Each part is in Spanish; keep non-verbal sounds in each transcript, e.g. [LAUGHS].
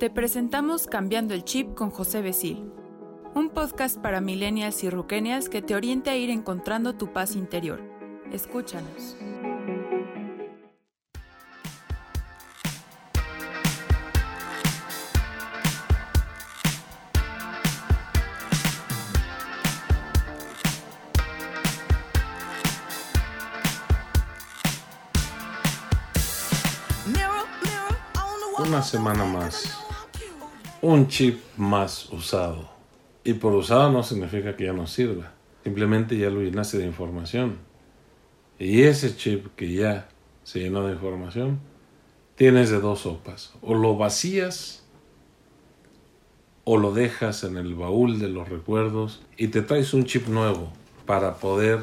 Te presentamos Cambiando el Chip con José Besil, un podcast para millennials y ruquenias que te oriente a ir encontrando tu paz interior. Escúchanos. Una semana más. Un chip más usado. Y por usado no significa que ya no sirva. Simplemente ya lo llenaste de información. Y ese chip que ya se llenó de información, tienes de dos sopas. O lo vacías o lo dejas en el baúl de los recuerdos y te traes un chip nuevo para poder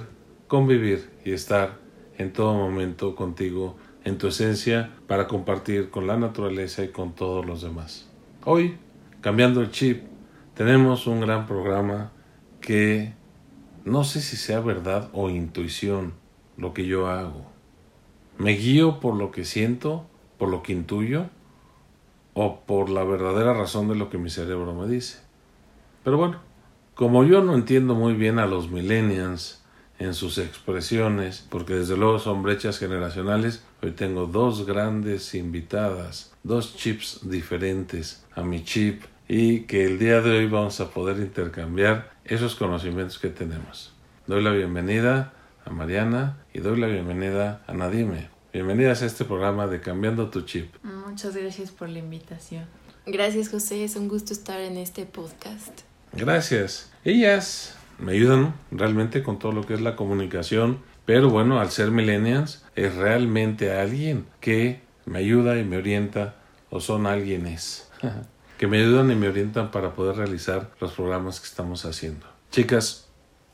convivir y estar en todo momento contigo en tu esencia para compartir con la naturaleza y con todos los demás. Hoy, cambiando el chip, tenemos un gran programa que no sé si sea verdad o intuición lo que yo hago. Me guío por lo que siento, por lo que intuyo o por la verdadera razón de lo que mi cerebro me dice. Pero bueno, como yo no entiendo muy bien a los millennials, en sus expresiones, porque desde luego son brechas generacionales. Hoy tengo dos grandes invitadas, dos chips diferentes a mi chip y que el día de hoy vamos a poder intercambiar esos conocimientos que tenemos. Doy la bienvenida a Mariana y doy la bienvenida a Nadime. Bienvenidas a este programa de Cambiando tu Chip. Muchas gracias por la invitación. Gracias José, es un gusto estar en este podcast. Gracias. Ellas me ayudan realmente con todo lo que es la comunicación, pero bueno, al ser millennials es realmente alguien que me ayuda y me orienta o son alguienes [LAUGHS] que me ayudan y me orientan para poder realizar los programas que estamos haciendo. Chicas,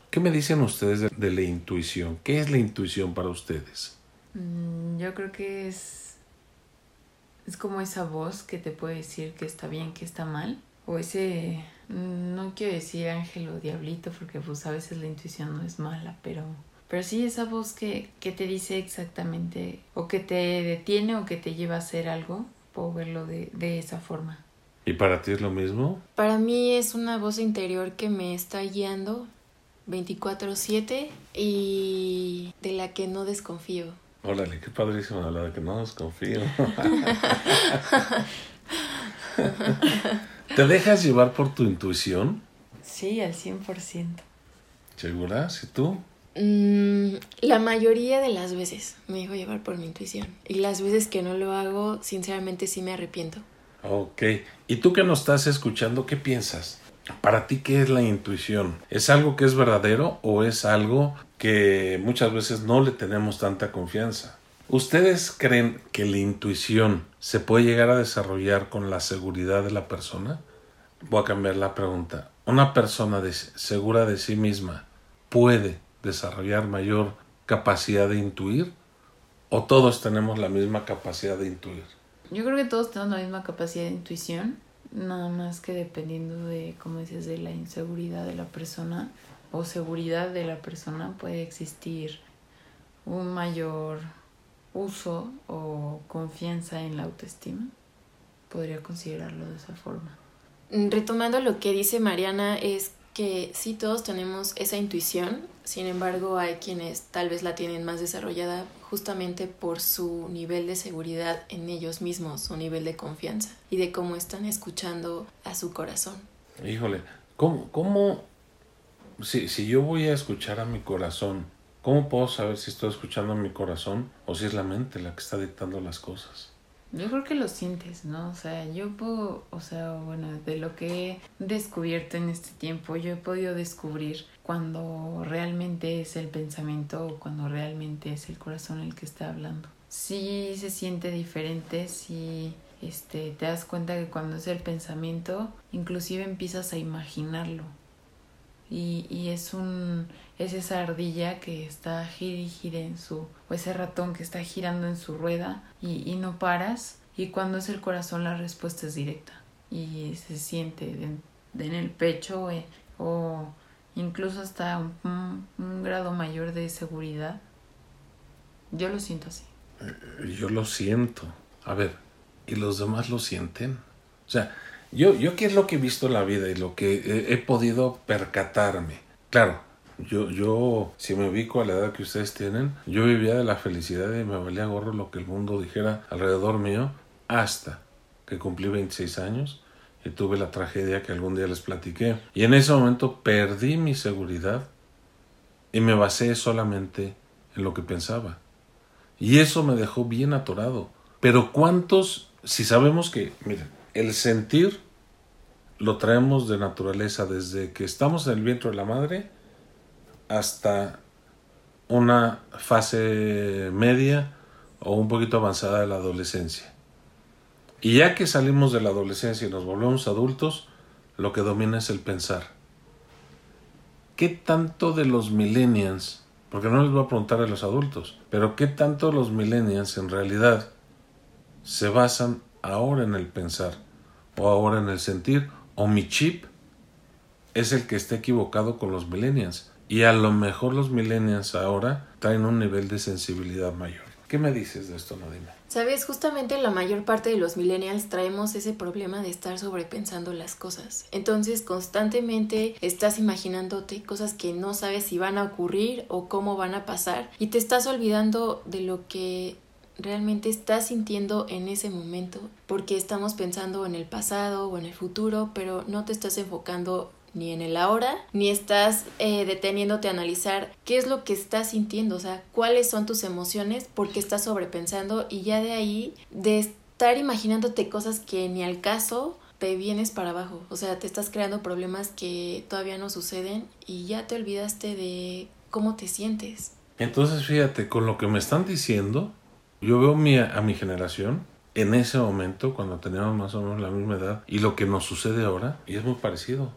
¿qué me dicen ustedes de, la intuición? ¿Qué es la intuición para ustedes? Mm, yo creo que es es como esa voz que te puede decir que está bien, que está mal, o ese Mm, no quiero decir ángel o diablito porque pues a veces la intuición no es mala, pero pero sí esa voz que, que te dice exactamente o que te detiene o que te lleva a hacer algo, puedo verlo de, de esa forma. ¿Y para ti es lo mismo? Para mí es una voz interior que me está guiando 24/7 y de la que no desconfío. Órale, qué padrísimo la de que no desconfío. [LAUGHS] ¿Te dejas llevar por tu intuición? Sí, al 100%. ¿Segura? ¿Sí tú? Mm, la mayoría de las veces me dejo llevar por mi intuición. Y las veces que no lo hago, sinceramente sí me arrepiento. Ok. ¿Y tú que nos estás escuchando, qué piensas? Para ti, ¿qué es la intuición? ¿Es algo que es verdadero o es algo que muchas veces no le tenemos tanta confianza? ¿Ustedes creen que la intuición se puede llegar a desarrollar con la seguridad de la persona? Voy a cambiar la pregunta. ¿Una persona segura de sí misma puede desarrollar mayor capacidad de intuir? ¿O todos tenemos la misma capacidad de intuir? Yo creo que todos tenemos la misma capacidad de intuición, nada más que dependiendo de, como dices, de la inseguridad de la persona o seguridad de la persona puede existir un mayor uso o confianza en la autoestima. Podría considerarlo de esa forma. Retomando lo que dice Mariana, es que sí todos tenemos esa intuición, sin embargo hay quienes tal vez la tienen más desarrollada justamente por su nivel de seguridad en ellos mismos, su nivel de confianza y de cómo están escuchando a su corazón. Híjole, ¿cómo, cómo si, si yo voy a escuchar a mi corazón, ¿Cómo puedo saber si estoy escuchando mi corazón o si es la mente la que está dictando las cosas? Yo creo que lo sientes, ¿no? O sea, yo puedo, o sea, bueno, de lo que he descubierto en este tiempo, yo he podido descubrir cuando realmente es el pensamiento o cuando realmente es el corazón el que está hablando. Sí se siente diferente, sí este, te das cuenta que cuando es el pensamiento, inclusive empiezas a imaginarlo. Y, y es un es esa ardilla que está gira y en su, o ese ratón que está girando en su rueda y, y no paras. Y cuando es el corazón la respuesta es directa y se siente en el pecho eh, o incluso hasta un, un, grado mayor de seguridad. Yo lo siento así. Eh, yo lo siento. A ver, ¿y los demás lo sienten? O sea, yo, yo qué es lo que he visto en la vida y lo que he, podido percatarme. Claro, yo, yo, si me ubico a la edad que ustedes tienen, yo vivía de la felicidad y me valía gorro lo que el mundo dijera alrededor mío hasta que cumplí 26 años y tuve la tragedia que algún día les platiqué. Y en ese momento perdí mi seguridad y me basé solamente en lo que pensaba. Y eso me dejó bien atorado. Pero ¿cuántos, si sabemos que, miren, el sentir lo traemos de naturaleza desde que estamos en el vientre de la madre hasta una fase media o un poquito avanzada de la adolescencia. Y ya que salimos de la adolescencia y nos volvemos adultos, lo que domina es el pensar. ¿Qué tanto de los millennials, porque no les voy a preguntar a los adultos, pero qué tanto los millennials en realidad se basan ahora en el pensar, o ahora en el sentir, o mi chip es el que está equivocado con los millennials? Y a lo mejor los millennials ahora traen un nivel de sensibilidad mayor. ¿Qué me dices de esto, Nadine? Sabes, justamente la mayor parte de los millennials traemos ese problema de estar sobrepensando las cosas. Entonces, constantemente estás imaginándote cosas que no sabes si van a ocurrir o cómo van a pasar y te estás olvidando de lo que realmente estás sintiendo en ese momento, porque estamos pensando en el pasado o en el futuro, pero no te estás enfocando ni en el ahora, ni estás eh, deteniéndote a analizar qué es lo que estás sintiendo, o sea, cuáles son tus emociones, porque estás sobrepensando y ya de ahí, de estar imaginándote cosas que ni al caso, te vienes para abajo, o sea, te estás creando problemas que todavía no suceden y ya te olvidaste de cómo te sientes. Entonces, fíjate, con lo que me están diciendo, yo veo a mi generación en ese momento, cuando teníamos más o menos la misma edad, y lo que nos sucede ahora, y es muy parecido.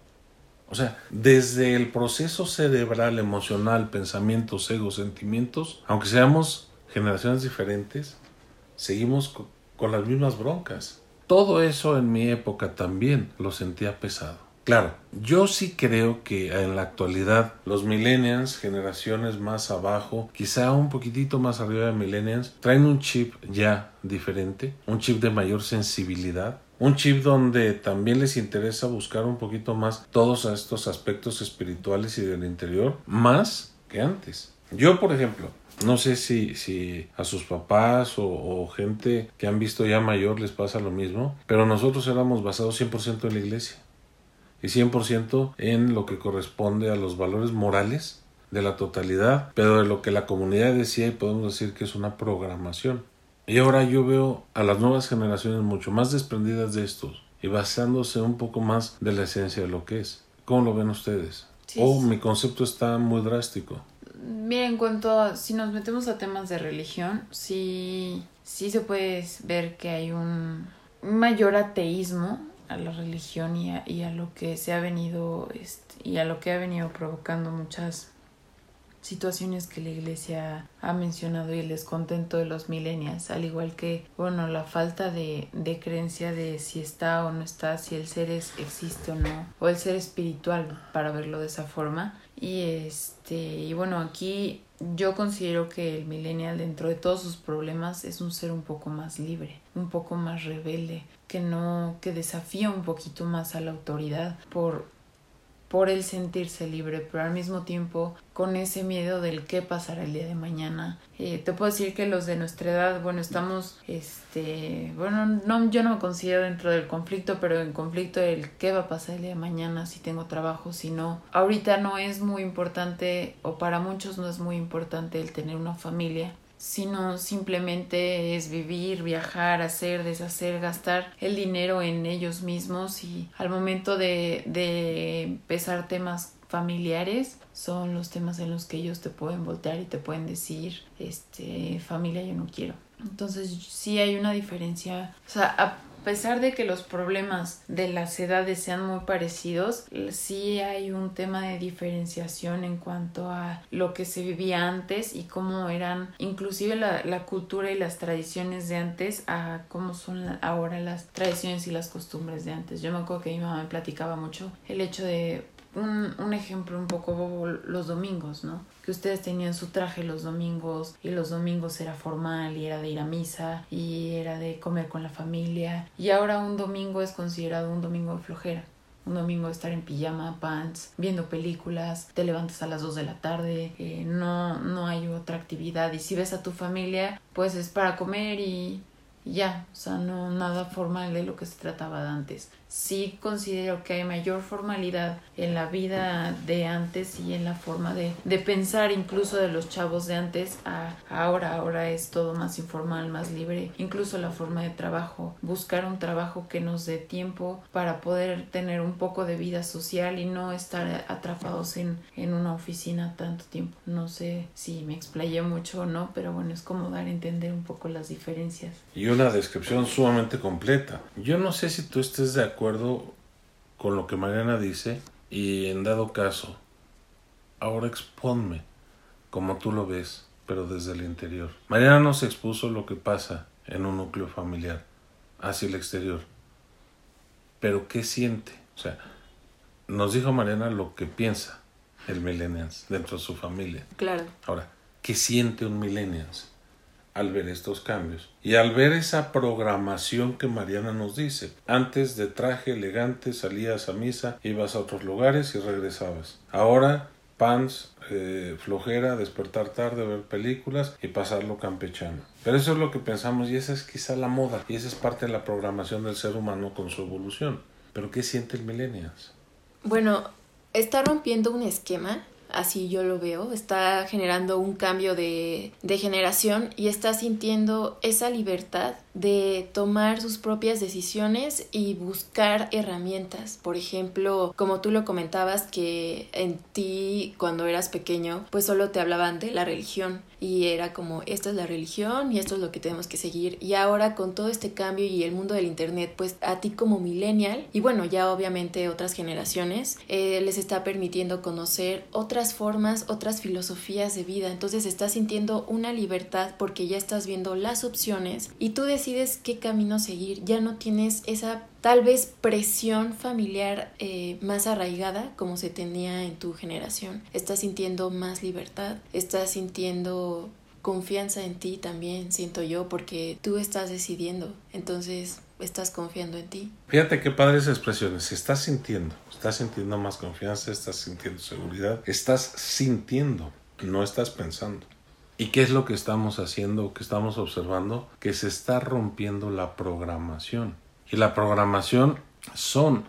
O sea, desde el proceso cerebral, emocional, pensamientos, egos, sentimientos, aunque seamos generaciones diferentes, seguimos con las mismas broncas. Todo eso en mi época también lo sentía pesado. Claro, yo sí creo que en la actualidad los millennials, generaciones más abajo, quizá un poquitito más arriba de millennials, traen un chip ya diferente, un chip de mayor sensibilidad, un chip donde también les interesa buscar un poquito más todos estos aspectos espirituales y del interior, más que antes. Yo, por ejemplo, no sé si, si a sus papás o, o, gente que han visto ya mayor les pasa lo mismo, pero nosotros éramos basados 100% en la iglesia y 100% en lo que corresponde a los valores morales de la totalidad, pero de lo que la comunidad decía y podemos decir que es una programación. Y ahora yo veo a las nuevas generaciones mucho más desprendidas de estos y basándose un poco más de la esencia de lo que es. ¿Cómo lo ven ustedes? ¿O mi concepto está muy drástico? Mira, en cuanto a, si nos metemos a temas de religión, sí, sí se puede ver que hay un mayor ateísmo a la religión y a, y a lo que se ha venido este, y a lo que ha venido provocando muchas situaciones que la iglesia ha mencionado y el descontento de los millennials, al igual que, bueno, la falta de, de creencia de si está o no está, si el ser es, existe o no, o el ser espiritual, para verlo de esa forma. Y este, y bueno, aquí yo considero que el millennial dentro de todos sus problemas es un ser un poco más libre, un poco más rebelde, que no, que desafía un poquito más a la autoridad por por el sentirse libre, pero al mismo tiempo con ese miedo del qué pasará el día de mañana. Eh, te puedo decir que los de nuestra edad, bueno, estamos, este, bueno, no, yo no me considero dentro del conflicto, pero en conflicto el qué va a pasar el día de mañana, si tengo trabajo, si no. Ahorita no es muy importante, o para muchos no es muy importante el tener una familia, sino simplemente es vivir, viajar, hacer, deshacer, gastar el dinero en ellos mismos. Y al momento de, de empezar temas familiares son los temas en los que ellos te pueden voltear y te pueden decir este familia yo no quiero entonces sí hay una diferencia. O sea pesar de que los problemas de las edades sean muy parecidos, sí hay un tema de diferenciación en cuanto a lo que se vivía antes y cómo eran inclusive la, cultura y las tradiciones de antes a cómo son ahora las tradiciones y las costumbres de antes. Yo me acuerdo que mi mamá me platicaba mucho el hecho de un, un ejemplo un poco bobo, los domingos, ¿no? Que ustedes tenían su traje los domingos y los domingos era formal y era de ir a misa y era de comer con la familia y ahora un domingo es considerado un domingo de flojera. Un domingo estar en pijama, pants, viendo películas, te levantas a las 2 de la tarde, eh, no, no hay otra actividad y si ves a tu familia, pues es para comer y ya, o sea, no nada formal de lo que se trataba de antes sí considero que hay mayor formalidad en la vida de antes y en la forma de, de pensar incluso de los chavos de antes a ahora. Ahora es todo más informal, más libre. Incluso la forma de trabajo. Buscar un trabajo que nos dé tiempo para poder tener un poco de vida social y no estar atrapados en, en una oficina tanto tiempo. No sé si me explayé mucho o no, pero bueno, es como dar a entender un poco las diferencias. Y una descripción sumamente completa. Yo no sé si tú estés de acuerdo acuerdo con lo que Mariana dice y en dado caso, ahora exponme como tú lo ves, pero desde el interior. Mariana nos expuso lo que pasa en un núcleo familiar hacia el exterior. Pero ¿qué siente? O sea, nos dijo Mariana lo que piensa el millennials dentro de su familia. Claro. Ahora, ¿qué siente un millennials? Al ver estos cambios y al ver esa programación que Mariana nos dice. Antes de traje elegante salías a misa, ibas a otros lugares y regresabas. Ahora pants, eh, flojera, despertar tarde, ver películas y pasarlo campechano. Pero eso es lo que pensamos y esa es quizá la moda y esa es parte de la programación del ser humano con su evolución. Pero ¿qué siente el millennials? Bueno, está rompiendo un esquema así yo lo veo, está generando un cambio de, de, generación y está sintiendo esa libertad de tomar sus propias decisiones y buscar herramientas. Por ejemplo, como tú lo comentabas, que en ti cuando eras pequeño, pues solo te hablaban de la religión y era como, esta es la religión y esto es lo que tenemos que seguir. Y ahora con todo este cambio y el mundo del Internet, pues a ti como millennial y bueno, ya obviamente otras generaciones, eh, les está permitiendo conocer otras formas, otras filosofías de vida. Entonces estás sintiendo una libertad porque ya estás viendo las opciones y tú decides decides qué camino seguir, ya no tienes esa tal vez presión familiar eh, más arraigada como se tenía en tu generación. Estás sintiendo más libertad, estás sintiendo confianza en ti también, siento yo, porque tú estás decidiendo, entonces estás confiando en ti. Fíjate qué padres expresiones, estás sintiendo, estás sintiendo más confianza, estás sintiendo seguridad, estás sintiendo, no estás pensando. ¿Y qué es lo que estamos haciendo, que estamos observando? Que se está rompiendo la programación. Y la programación son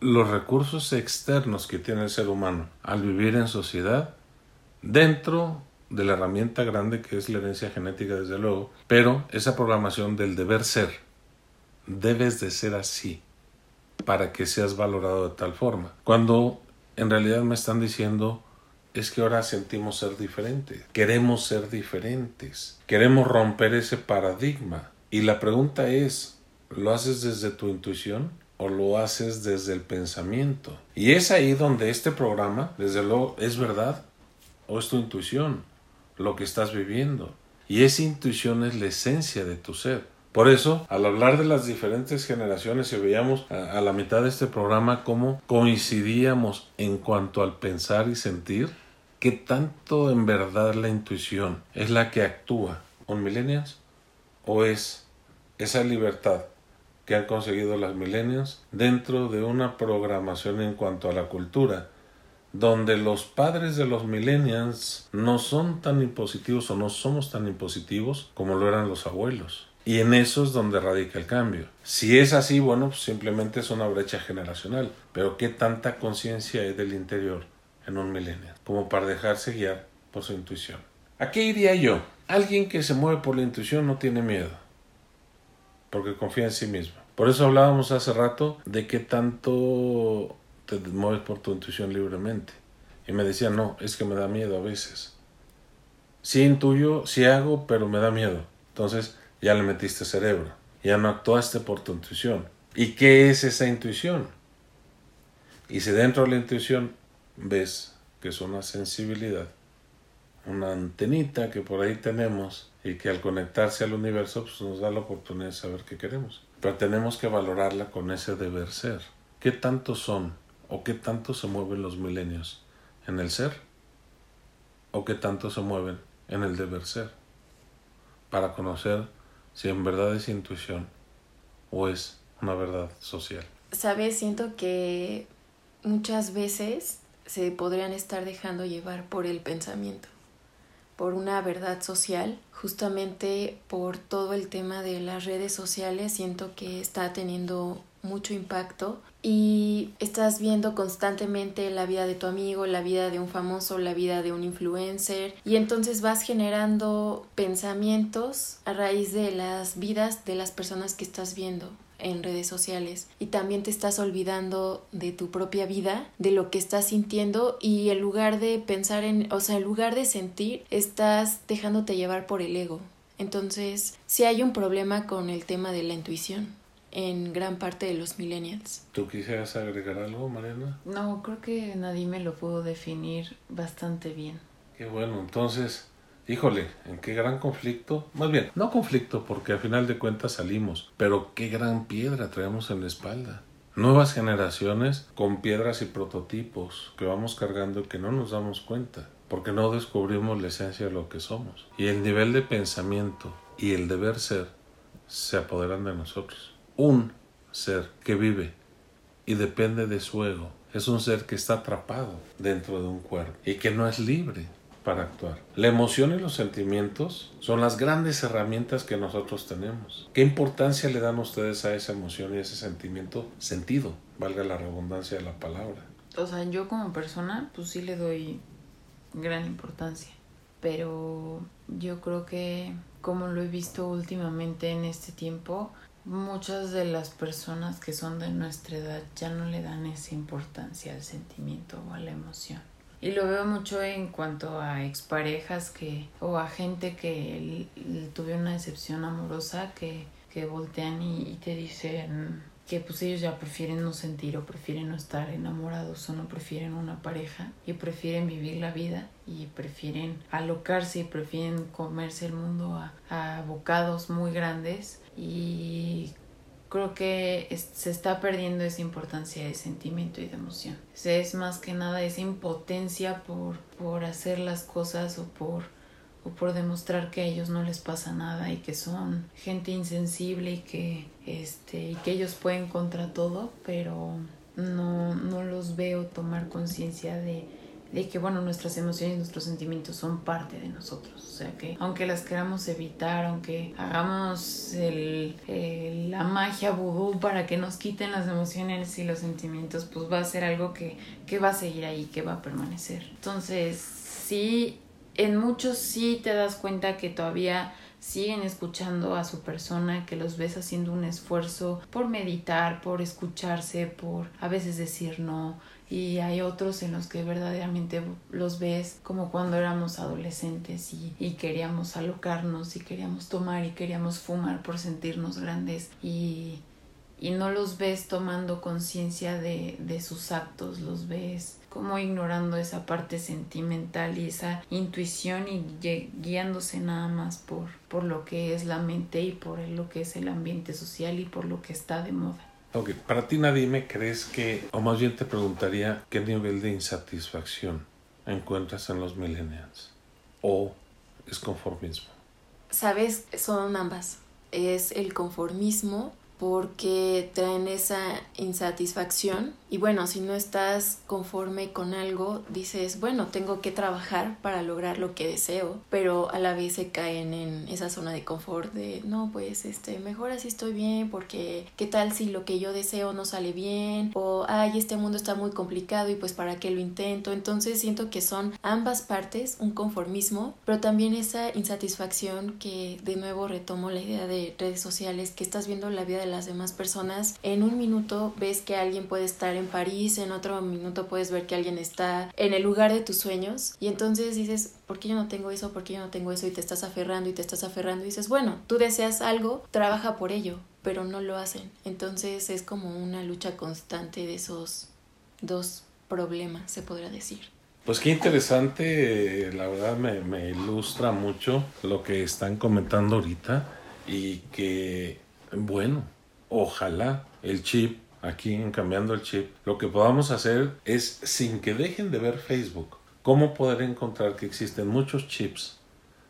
los recursos externos que tiene el ser humano al vivir en sociedad dentro de la herramienta grande que es la herencia genética desde luego, pero esa programación del deber ser, debes de ser así para que seas valorado de tal forma. Cuando en realidad me están diciendo es que ahora sentimos ser diferentes, queremos ser diferentes, queremos romper ese paradigma. Y la pregunta es, ¿lo haces desde tu intuición o lo haces desde el pensamiento? Y es ahí donde este programa, desde luego, es verdad o es tu intuición, lo que estás viviendo. Y esa intuición es la esencia de tu ser. Por eso, al hablar de las diferentes generaciones y veíamos a, la mitad de este programa cómo coincidíamos en cuanto al pensar y sentir, ¿Qué tanto en verdad la intuición es la que actúa con millennials o es esa libertad que han conseguido las millennials dentro de una programación en cuanto a la cultura donde los padres de los millennials no son tan impositivos o no somos tan impositivos como lo eran los abuelos. Y en eso es donde radica el cambio. Si es así, bueno, simplemente es una brecha generacional. Pero ¿qué tanta conciencia hay del interior en un millennial, como para dejarse guiar por su intuición. ¿A qué iría yo? Alguien que se mueve por la intuición no tiene miedo, porque confía en sí mismo. Por eso hablábamos hace rato de qué tanto te mueves por tu intuición libremente. Y me decía, no, es que me da miedo a veces. Sí intuyo, sí hago, pero me da miedo. Entonces ya le metiste cerebro, ya no actuaste por tu intuición. ¿Y qué es esa intuición? Y si dentro de la intuición ves que es una sensibilidad, una antenita que por ahí tenemos y que al conectarse al universo pues, nos da la oportunidad de saber qué queremos. Pero tenemos que valorarla con ese deber ser. ¿Qué tanto son ¿O qué tanto se mueven los milenios? ¿En el ser? ¿O qué tanto se mueven en el deber ser? Para conocer si en verdad es intuición o es una verdad social. Sabes, siento que muchas veces se podrían estar dejando llevar por el pensamiento, por una verdad social, justamente por todo el tema de las redes sociales, siento que está teniendo mucho impacto. Y estás viendo constantemente la vida de tu amigo, la vida de un famoso, la vida de un influencer y entonces vas generando pensamientos a raíz de las vidas de las personas que estás viendo en redes sociales y también te estás olvidando de tu propia vida, de lo que estás sintiendo y en lugar de pensar en, o sea, en lugar de sentir, estás dejándote llevar por el ego. Entonces, sí hay un problema con el tema de la intuición en gran parte de los millennials. ¿Tú quisieras agregar algo, Mariana? No, creo que nadie me lo pudo definir bastante bien. Qué bueno, entonces híjole, en qué gran conflicto, más bien, no conflicto porque al final de cuentas salimos, pero qué gran piedra traemos en la espalda. Nuevas generaciones con piedras y prototipos que vamos cargando y que no nos damos cuenta, porque no descubrimos la esencia de lo que somos. Y el nivel de pensamiento y el deber ser se apoderan de nosotros. Un ser que vive y depende de su ego es un ser que está atrapado dentro de un cuerpo y que no es libre para actuar. La emoción y los sentimientos son las grandes herramientas que nosotros tenemos. ¿Qué importancia le dan ustedes a esa emoción y ese sentimiento? Sentido, valga la redundancia de la palabra. O sea, yo como persona, pues sí le doy gran importancia. Pero yo creo que, como lo he visto últimamente en este tiempo, muchas de las personas que son de nuestra edad ya no le dan esa importancia al sentimiento o a la emoción. Y lo veo mucho en cuanto a exparejas que, o a gente que tuve una decepción amorosa que, que voltean y, te dicen que pues ellos ya prefieren no sentir o prefieren no estar enamorados o no prefieren una pareja y prefieren vivir la vida y prefieren alocarse y prefieren comerse el mundo a, a bocados muy grandes. Y creo que se está perdiendo esa importancia de sentimiento y de emoción. Es más que nada esa impotencia por, por hacer las cosas o por, o por demostrar que a ellos no les pasa nada y que son gente insensible y que, este, y que ellos pueden contra todo, pero no, no los veo tomar conciencia de de que bueno nuestras emociones nuestros sentimientos son parte de nosotros o sea que aunque las queramos evitar aunque hagamos el, la magia vudú para que nos quiten las emociones y los sentimientos pues va a ser algo que, que va a seguir ahí que va a permanecer. Entonces sí en muchos sí te das cuenta que todavía siguen escuchando a su persona, que los ves haciendo un esfuerzo por meditar, por escucharse, por a veces decir no, y hay otros en los que verdaderamente los ves como cuando éramos adolescentes y, y, queríamos alocarnos y queríamos tomar y queríamos fumar por sentirnos grandes y, y no los ves tomando conciencia de, de sus actos, los ves como ignorando esa parte sentimental y esa intuición y guiándose nada más por, por lo que es la mente y por lo que es el ambiente social y por lo que está de moda. Ok, para ti nadie me crees que, o más bien te preguntaría, ¿qué nivel de insatisfacción encuentras en los millennials? ¿O es conformismo? Sabes, son ambas. Es el conformismo porque traen esa insatisfacción y bueno, si no estás conforme con algo, dices, bueno, tengo que trabajar para lograr lo que deseo, pero a la vez se caen en esa zona de confort de, no, pues este, mejor así estoy bien porque qué tal si lo que yo deseo no sale bien o, ay, este mundo está muy complicado y pues para qué lo intento. Entonces siento que son ambas partes, un conformismo, pero también esa insatisfacción que de nuevo retomo la idea de redes sociales, que estás viendo la vida de las demás personas, en un minuto ves que alguien puede estar en París, en otro minuto puedes ver que alguien está en el lugar de tus sueños y entonces dices, ¿por qué yo no tengo eso? ¿Por qué yo no tengo eso? Y te estás aferrando y te estás aferrando y dices, bueno, tú deseas algo, trabaja por ello, pero no lo hacen. Entonces es como una lucha constante de esos dos problemas, se podría decir. Pues qué interesante, la verdad me, me ilustra mucho lo que están comentando ahorita y que, bueno, ojalá el chip aquí en Cambiando el Chip, lo que podamos hacer es, sin que dejen de ver Facebook, cómo poder encontrar que existen muchos chips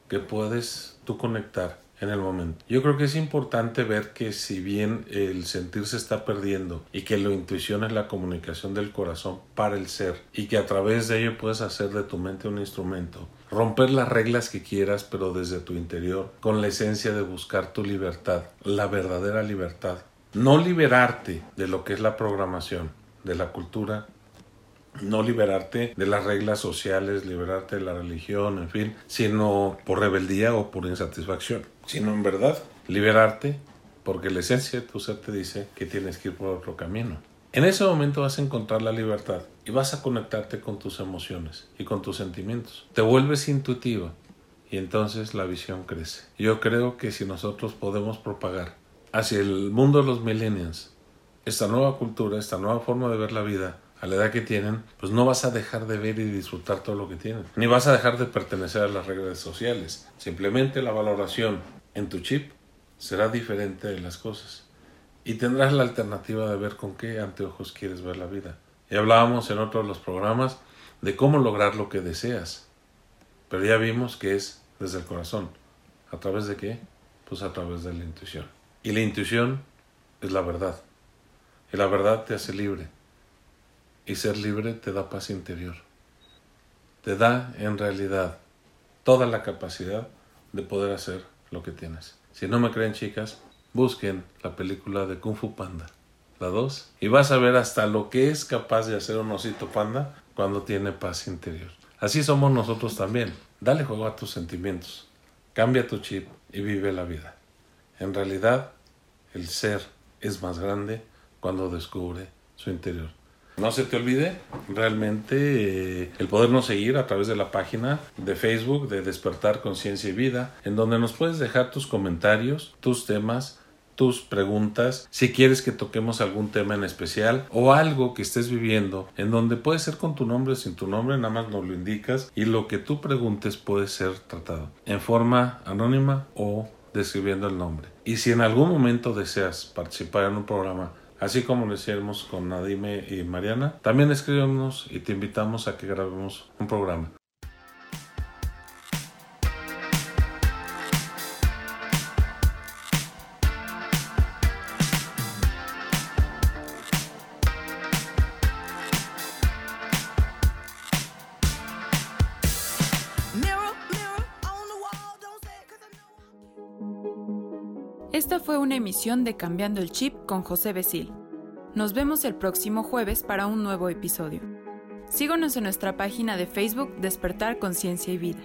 que puedes tú conectar en el momento. Yo creo que es importante ver que si bien el sentir se está perdiendo y que la intuición es la comunicación del corazón para el ser y que a través de ello puedes hacer de tu mente un instrumento, romper las reglas que quieras pero desde tu interior con la esencia de buscar tu libertad, la verdadera libertad. No liberarte de lo que es la programación, de la cultura, no liberarte de las reglas sociales, liberarte de la religión, en fin, sino por rebeldía o por insatisfacción, sino en verdad liberarte porque la esencia de tu ser te dice que tienes que ir por otro camino. En ese momento vas a encontrar la libertad y vas a conectarte con tus emociones y con tus sentimientos. Te vuelves intuitiva y entonces la visión crece. Yo creo que si nosotros podemos propagar hacia el mundo de los millennials esta nueva cultura, esta nueva forma de ver la vida, a la edad que tienen, pues no vas a dejar de ver y disfrutar todo lo que tienen, ni vas a dejar de pertenecer a las reglas sociales. Simplemente la valoración en tu chip será diferente de las cosas y tendrás la alternativa de ver con qué anteojos quieres ver la vida. Y hablábamos en otro de los programas de cómo lograr lo que deseas, pero ya vimos que es desde el corazón. ¿A través de qué? Pues a través de la intuición. Y la intuición es la verdad. Y la verdad te hace libre y ser libre te da paz interior. Te da en realidad toda la capacidad de poder hacer lo que tienes. Si no me creen chicas, busquen la película de Kung Fu Panda, la 2, y vas a ver hasta lo que es capaz de hacer un osito panda cuando tiene paz interior. Así somos nosotros también. Dale juego a tus sentimientos, cambia tu chip y vive la vida. En realidad, el ser es más grande cuando descubre su interior. No se te olvide realmente eh, el podernos seguir a través de la página de Facebook de Despertar Conciencia y Vida, en donde nos puedes dejar tus comentarios, tus temas, tus preguntas, si quieres que toquemos algún tema en especial o algo que estés viviendo, en donde puede ser con tu nombre o sin tu nombre, nada más nos lo indicas y lo que tú preguntes puede ser tratado en forma anónima o describiendo el nombre. Y si en algún momento deseas participar en un programa así como lo hicimos con Nadime y Mariana. También escríbenos y te invitamos a que grabemos un programa. De Cambiando el Chip con José Besil. Nos vemos el próximo jueves para un nuevo episodio. Síguenos en nuestra página de Facebook Despertar Conciencia y Vida.